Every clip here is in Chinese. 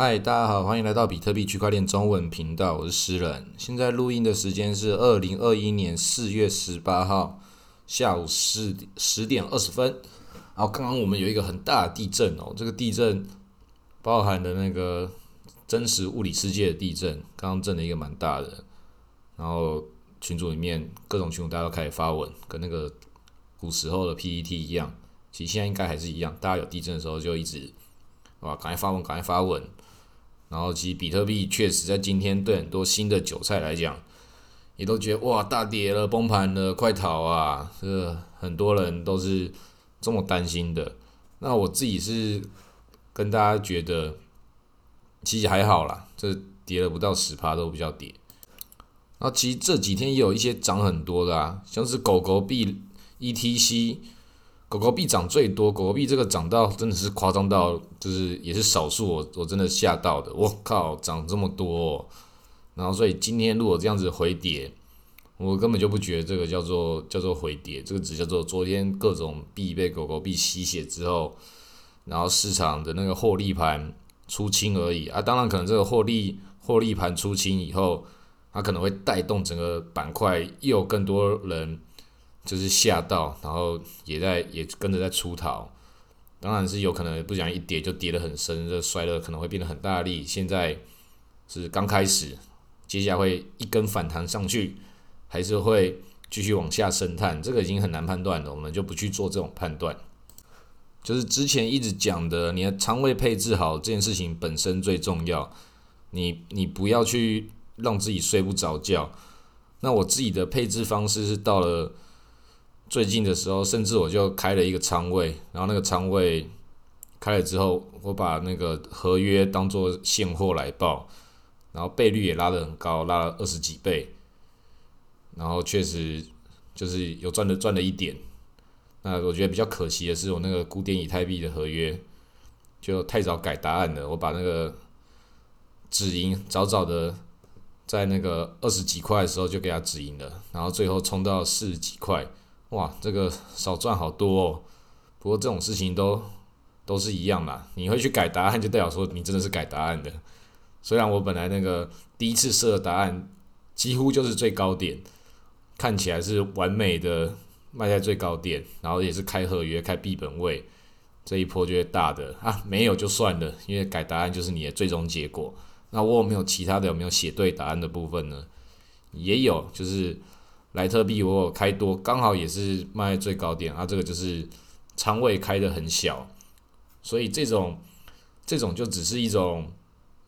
嗨，大家好，欢迎来到比特币区块链中文频道，我是诗人。现在录音的时间是二零二一年四月十八号下午十十点二十分。然后刚刚我们有一个很大的地震哦，这个地震包含的那个真实物理世界的地震，刚刚震了一个蛮大的。然后群组里面各种群组大家都开始发文，跟那个古时候的 PPT 一样，其实现在应该还是一样，大家有地震的时候就一直哇，赶快发文，赶快发文。然后，其实比特币确实在今天对很多新的韭菜来讲，也都觉得哇大跌了，崩盘了，快逃啊！这很多人都是这么担心的。那我自己是跟大家觉得，其实还好啦，这跌了不到十趴都比较跌。那其实这几天也有一些涨很多的啊，像是狗狗币 ETC。狗狗币涨最多，狗狗币这个涨到真的是夸张到，就是也是少数，我我真的吓到的。我靠，涨这么多，然后所以今天如果这样子回跌，我根本就不觉得这个叫做叫做回跌，这个只叫做昨天各种币被狗狗币吸血之后，然后市场的那个获利盘出清而已啊。当然可能这个获利获利盘出清以后，它可能会带动整个板块又有更多人。就是吓到，然后也在也跟着在出逃，当然是有可能不想一跌就跌得很深，这摔了可能会变得很大力。现在是刚开始，接下来会一根反弹上去，还是会继续往下深探，这个已经很难判断了，我们就不去做这种判断。就是之前一直讲的，你的仓位配置好这件事情本身最重要，你你不要去让自己睡不着觉。那我自己的配置方式是到了。最近的时候，甚至我就开了一个仓位，然后那个仓位开了之后，我把那个合约当做现货来报，然后倍率也拉得很高，拉了二十几倍，然后确实就是有赚的赚了一点。那我觉得比较可惜的是，我那个古典以太币的合约就太早改答案了，我把那个止盈早早的在那个二十几块的时候就给它止盈了，然后最后冲到四十几块。哇，这个少赚好多哦。不过这种事情都都是一样嘛，你会去改答案，就代表说你真的是改答案的。虽然我本来那个第一次设的答案几乎就是最高点，看起来是完美的卖在最高点，然后也是开合约开币本位，这一波就会大的啊，没有就算了，因为改答案就是你的最终结果。那我有没有其他的有没有写对答案的部分呢？也有，就是。莱特币我有开多，刚好也是卖最高点啊，这个就是仓位开的很小，所以这种这种就只是一种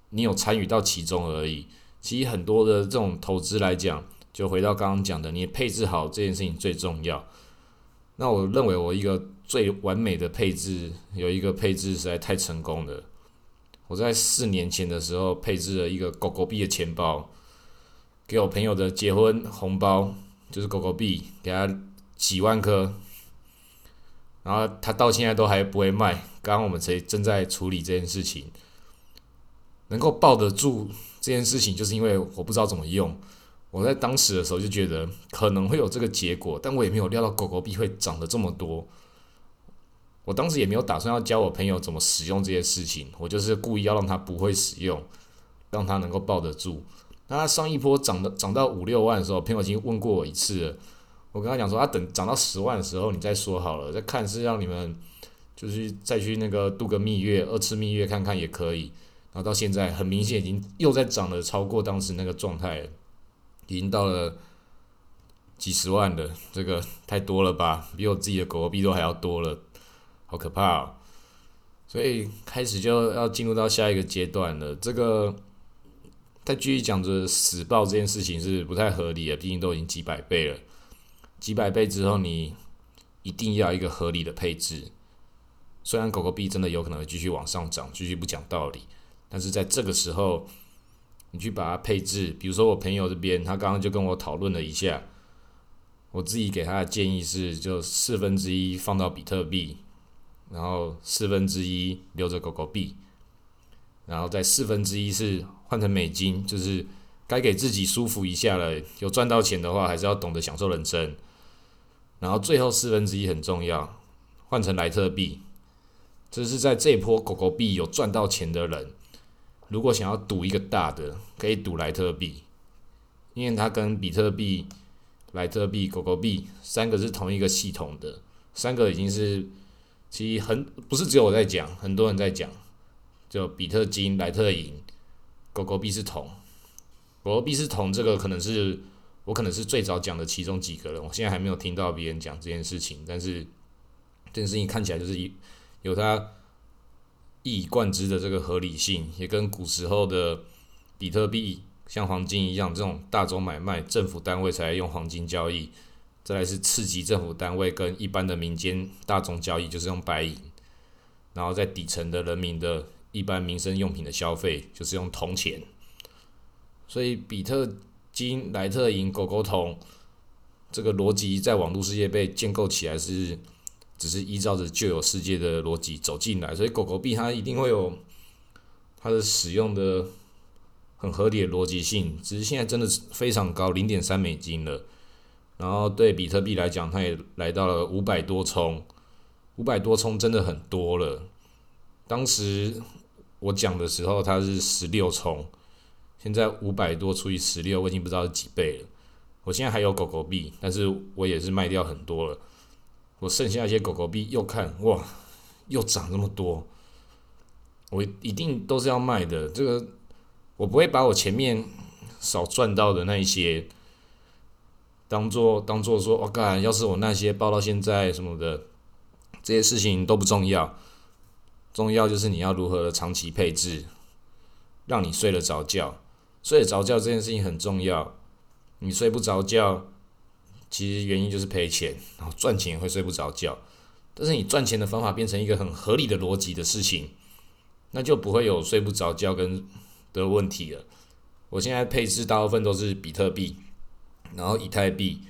你有参与到其中而已。其实很多的这种投资来讲，就回到刚刚讲的，你配置好这件事情最重要。那我认为我一个最完美的配置，有一个配置实在太成功了。我在四年前的时候配置了一个狗狗币的钱包，给我朋友的结婚红包。就是狗狗币，给他几万颗，然后他到现在都还不会卖。刚刚我们才正在处理这件事情，能够抱得住这件事情，就是因为我不知道怎么用。我在当时的时候就觉得可能会有这个结果，但我也没有料到狗狗币会涨得这么多。我当时也没有打算要教我朋友怎么使用这些事情，我就是故意要让他不会使用，让他能够抱得住。那他上一波涨的涨到五六万的时候，朋友已经问过我一次了。我跟他讲说，他等涨到十万的时候，你再说好了，再看是让你们就是再去那个度个蜜月，二次蜜月看看也可以。然后到现在，很明显已经又在涨了，超过当时那个状态，已经到了几十万的，这个太多了吧？比我自己的狗狗币都还要多了，好可怕哦！所以开始就要进入到下一个阶段了，这个。再继续讲着死报这件事情是不太合理的，毕竟都已经几百倍了，几百倍之后你一定要一个合理的配置。虽然狗狗币真的有可能继续往上涨，继续不讲道理，但是在这个时候你去把它配置，比如说我朋友这边，他刚刚就跟我讨论了一下，我自己给他的建议是，就四分之一放到比特币，然后四分之一留着狗狗币。然后在四分之一是换成美金，就是该给自己舒服一下了。有赚到钱的话，还是要懂得享受人生。然后最后四分之一很重要，换成莱特币，这是在这波狗狗币有赚到钱的人，如果想要赌一个大的，可以赌莱特币，因为它跟比特币、莱特币、狗狗币三个是同一个系统的，三个已经是其实很不是只有我在讲，很多人在讲，就比特金、莱特银、狗狗币是铜，狗狗币是铜，这个可能是我可能是最早讲的其中几个人，我现在还没有听到别人讲这件事情，但是这件事情看起来就是一有它。一以贯之的这个合理性，也跟古时候的比特币像黄金一样，这种大宗买卖，政府单位才用黄金交易。再来是次级政府单位跟一般的民间大宗交易，就是用白银。然后在底层的人民的一般民生用品的消费，就是用铜钱。所以比特金、莱特银、狗狗铜这个逻辑，在网络世界被建构起来是。只是依照着旧有世界的逻辑走进来，所以狗狗币它一定会有它的使用的很合理的逻辑性。只是现在真的是非常高，零点三美金了。然后对比特币来讲，它也来到了五百多冲，五百多冲真的很多了。当时我讲的时候，它是十六冲，现在五百多除以十六，我已经不知道是几倍了。我现在还有狗狗币，但是我也是卖掉很多了。我剩下一些狗狗币，又看哇，又涨那么多，我一定都是要卖的。这个我不会把我前面少赚到的那一些，当做当做说，我干，要是我那些报到现在什么的，这些事情都不重要，重要就是你要如何长期配置，让你睡得着觉。睡得着觉这件事情很重要，你睡不着觉。其实原因就是赔钱，然后赚钱会睡不着觉。但是你赚钱的方法变成一个很合理的逻辑的事情，那就不会有睡不着觉跟的问题了。我现在配置大部分都是比特币，然后以太币，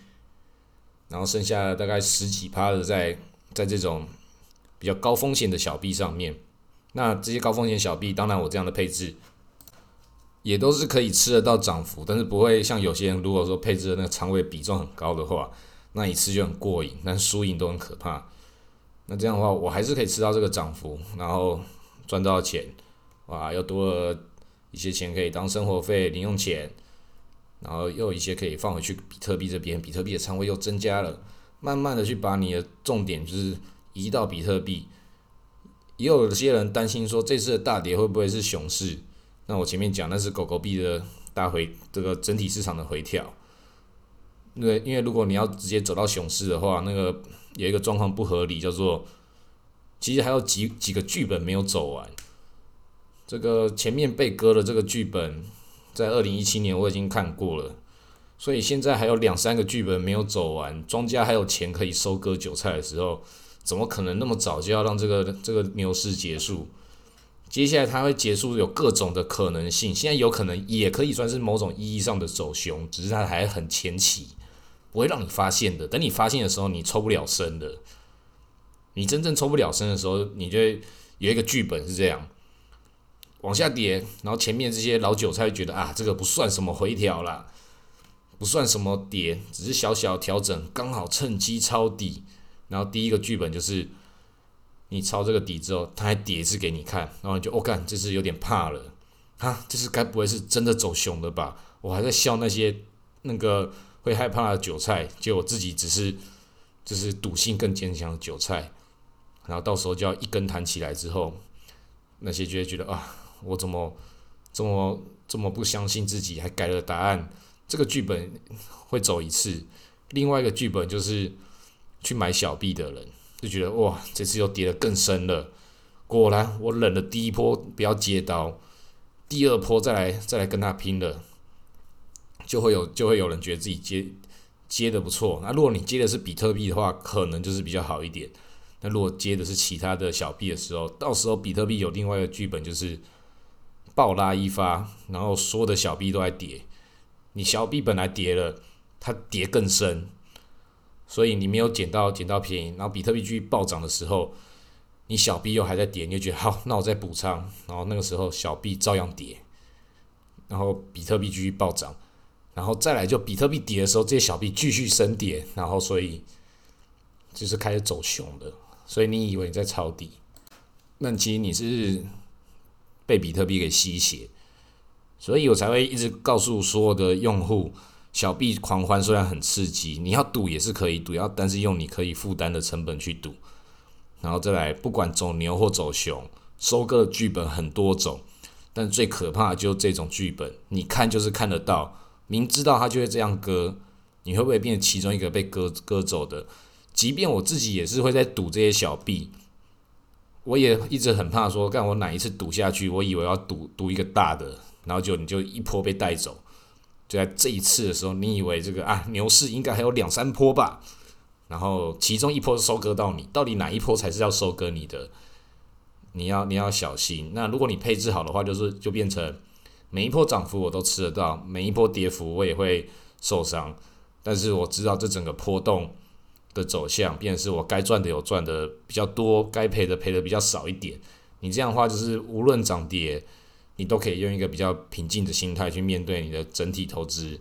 然后剩下大概十几趴的在在这种比较高风险的小币上面。那这些高风险小币，当然我这样的配置。也都是可以吃得到涨幅，但是不会像有些人如果说配置的那个仓位比重很高的话，那一次就很过瘾，但输赢都很可怕。那这样的话，我还是可以吃到这个涨幅，然后赚到钱，哇，又多了一些钱可以当生活费、零用钱，然后又有一些可以放回去比特币这边，比特币的仓位又增加了，慢慢的去把你的重点就是移到比特币。也有些人担心说，这次的大跌会不会是熊市？那我前面讲那是狗狗币的大回，这个整体市场的回调。因为因为如果你要直接走到熊市的话，那个有一个状况不合理，叫做其实还有几几个剧本没有走完。这个前面被割的这个剧本，在二零一七年我已经看过了，所以现在还有两三个剧本没有走完，庄家还有钱可以收割韭菜的时候，怎么可能那么早就要让这个这个牛市结束？接下来它会结束，有各种的可能性。现在有可能也可以算是某种意义上的走熊，只是它还很前期，不会让你发现的。等你发现的时候，你抽不了身的。你真正抽不了身的时候，你就有一个剧本是这样：往下跌，然后前面这些老韭菜觉得啊，这个不算什么回调啦，不算什么跌，只是小小调整，刚好趁机抄底。然后第一个剧本就是。你抄这个底之后，他还叠一次给你看，然后你就我干，这是有点怕了，哈，这是该不会是真的走熊了吧？我还在笑那些那个会害怕的韭菜，结果自己只是就是赌性更坚强的韭菜，然后到时候就要一根弹起来之后，那些就会觉得啊，我怎么这么这么不相信自己，还改了答案，这个剧本会走一次，另外一个剧本就是去买小币的人。就觉得哇，这次又跌得更深了。果然，我忍了第一波不要接刀，第二波再来再来跟他拼了，就会有就会有人觉得自己接接的不错。那如果你接的是比特币的话，可能就是比较好一点。那如果接的是其他的小币的时候，到时候比特币有另外一个剧本，就是暴拉一发，然后所有的小币都在跌。你小币本来跌了，它跌更深。所以你没有捡到捡到便宜，然后比特币继续暴涨的时候，你小币又还在跌，你就觉得好，那我再补仓，然后那个时候小币照样跌，然后比特币继续暴涨，然后再来就比特币跌的时候，这些小币继续升跌，然后所以就是开始走熊的。所以你以为你在抄底，那其实你是被比特币给吸血，所以我才会一直告诉所有的用户，小币狂欢虽然很刺激，你要赌也是可以赌，要但是用你可以负担的成本去赌，然后再来不管走牛或走熊，收割的剧本很多种，但最可怕的就这种剧本，你看就是看得到，明知道他就会这样割，你会不会变成其中一个被割割走的？即便我自己也是会在赌这些小币。我也一直很怕说，干我哪一次赌下去，我以为要赌赌一个大的，然后就你就一波被带走。就在这一次的时候，你以为这个啊牛市应该还有两三波吧，然后其中一波收割到你，到底哪一波才是要收割你的？你要你要小心。那如果你配置好的话，就是就变成每一波涨幅我都吃得到，每一波跌幅我也会受伤，但是我知道这整个波动。的走向，便是我该赚的有赚的比较多，该赔的赔的比较少一点。你这样的话，就是无论涨跌，你都可以用一个比较平静的心态去面对你的整体投资。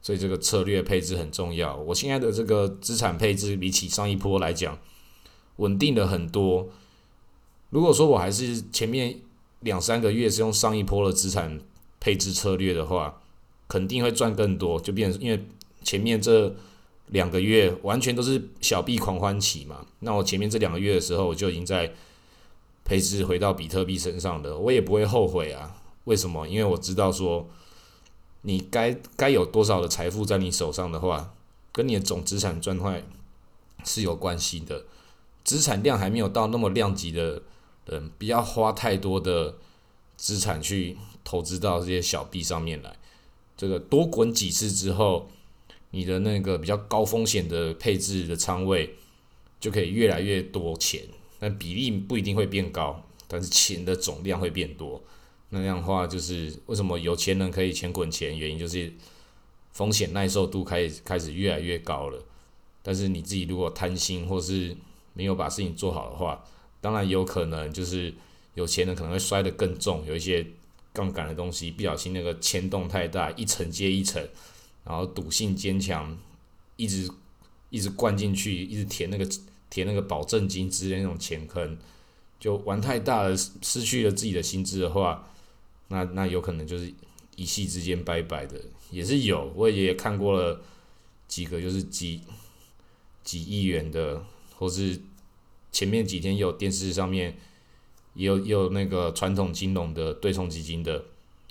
所以这个策略配置很重要。我现在的这个资产配置比起上一波来讲，稳定了很多。如果说我还是前面两三个月是用上一波的资产配置策略的话，肯定会赚更多。就变，因为前面这。两个月完全都是小币狂欢期嘛？那我前面这两个月的时候，我就已经在配置回到比特币身上的，我也不会后悔啊。为什么？因为我知道说，你该该有多少的财富在你手上的话，跟你的总资产状态是有关系的。资产量还没有到那么量级的人，不要花太多的资产去投资到这些小币上面来。这个多滚几次之后。你的那个比较高风险的配置的仓位，就可以越来越多钱，但比例不一定会变高，但是钱的总量会变多。那样的话，就是为什么有钱人可以钱滚钱，原因就是风险耐受度开始开始越来越高了。但是你自己如果贪心或是没有把事情做好的话，当然有可能就是有钱人可能会摔得更重，有一些杠杆的东西，不小心那个牵动太大，一层接一层。然后赌性坚强，一直一直灌进去，一直填那个填那个保证金之类那种钱坑，就玩太大了，失去了自己的心智的话，那那有可能就是一夕之间拜拜的，也是有，我也看过了几个，就是几几亿元的，或是前面几天有电视上面也有也有那个传统金融的对冲基金的。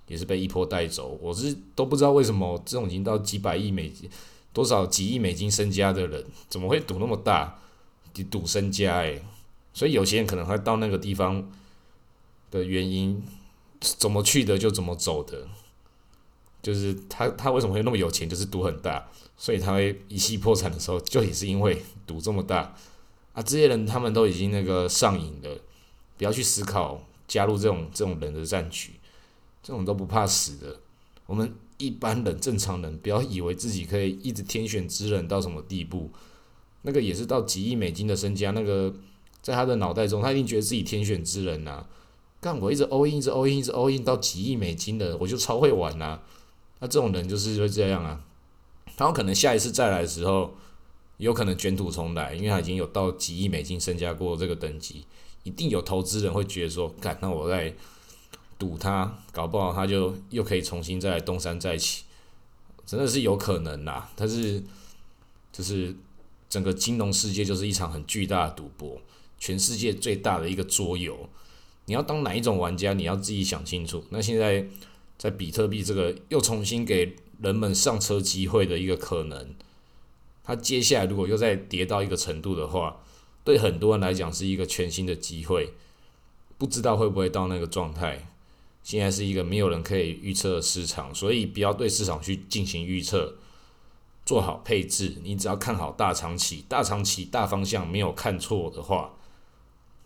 也是被一波带走，我是都不知道为什么这种已经到几百亿美金、多少几亿美金身家的人，怎么会赌那么大？你赌身家诶，所以有些人可能会到那个地方的原因，怎么去的就怎么走的，就是他他为什么会那么有钱？就是赌很大，所以他会一夕破产的时候，就也是因为赌这么大啊！这些人他们都已经那个上瘾了，不要去思考加入这种这种人的战局。这种都不怕死的，我们一般人、正常人，不要以为自己可以一直天选之人到什么地步，那个也是到几亿美金的身家，那个在他的脑袋中，他一定觉得自己天选之人呐。干我一直 all in，一直 all in，一直 all in 到几亿美金的，我就超会玩呐。那这种人就是会这样啊，他有可能下一次再来的时候，有可能卷土重来，因为他已经有到几亿美金身家过这个等级，一定有投资人会觉得说，干那我在。赌他，搞不好他就又可以重新再东山再起，真的是有可能呐。但是，就是整个金融世界就是一场很巨大的赌博，全世界最大的一个桌游。你要当哪一种玩家，你要自己想清楚。那现在在比特币这个又重新给人们上车机会的一个可能，它接下来如果又再跌到一个程度的话，对很多人来讲是一个全新的机会，不知道会不会到那个状态。现在是一个没有人可以预测的市场，所以不要对市场去进行预测，做好配置。你只要看好大长期、大长期大方向没有看错的话，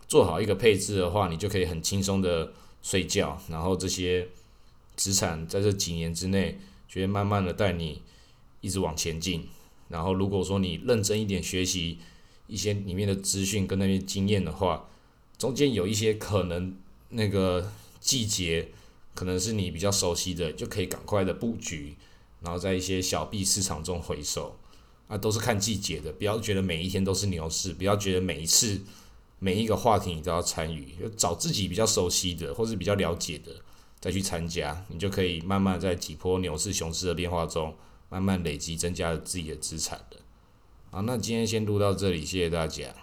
做好一个配置的话，你就可以很轻松的睡觉。然后这些资产在这几年之内，就会慢慢的带你一直往前进。然后如果说你认真一点学习一些里面的资讯跟那些经验的话，中间有一些可能那个。季节可能是你比较熟悉的，就可以赶快的布局，然后在一些小币市场中回收，啊，都是看季节的，不要觉得每一天都是牛市，不要觉得每一次每一个话题你都要参与，就找自己比较熟悉的或是比较了解的再去参加，你就可以慢慢在几波牛市、熊市的变化中，慢慢累积增加自己的资产的。好，那今天先录到这里，谢谢大家。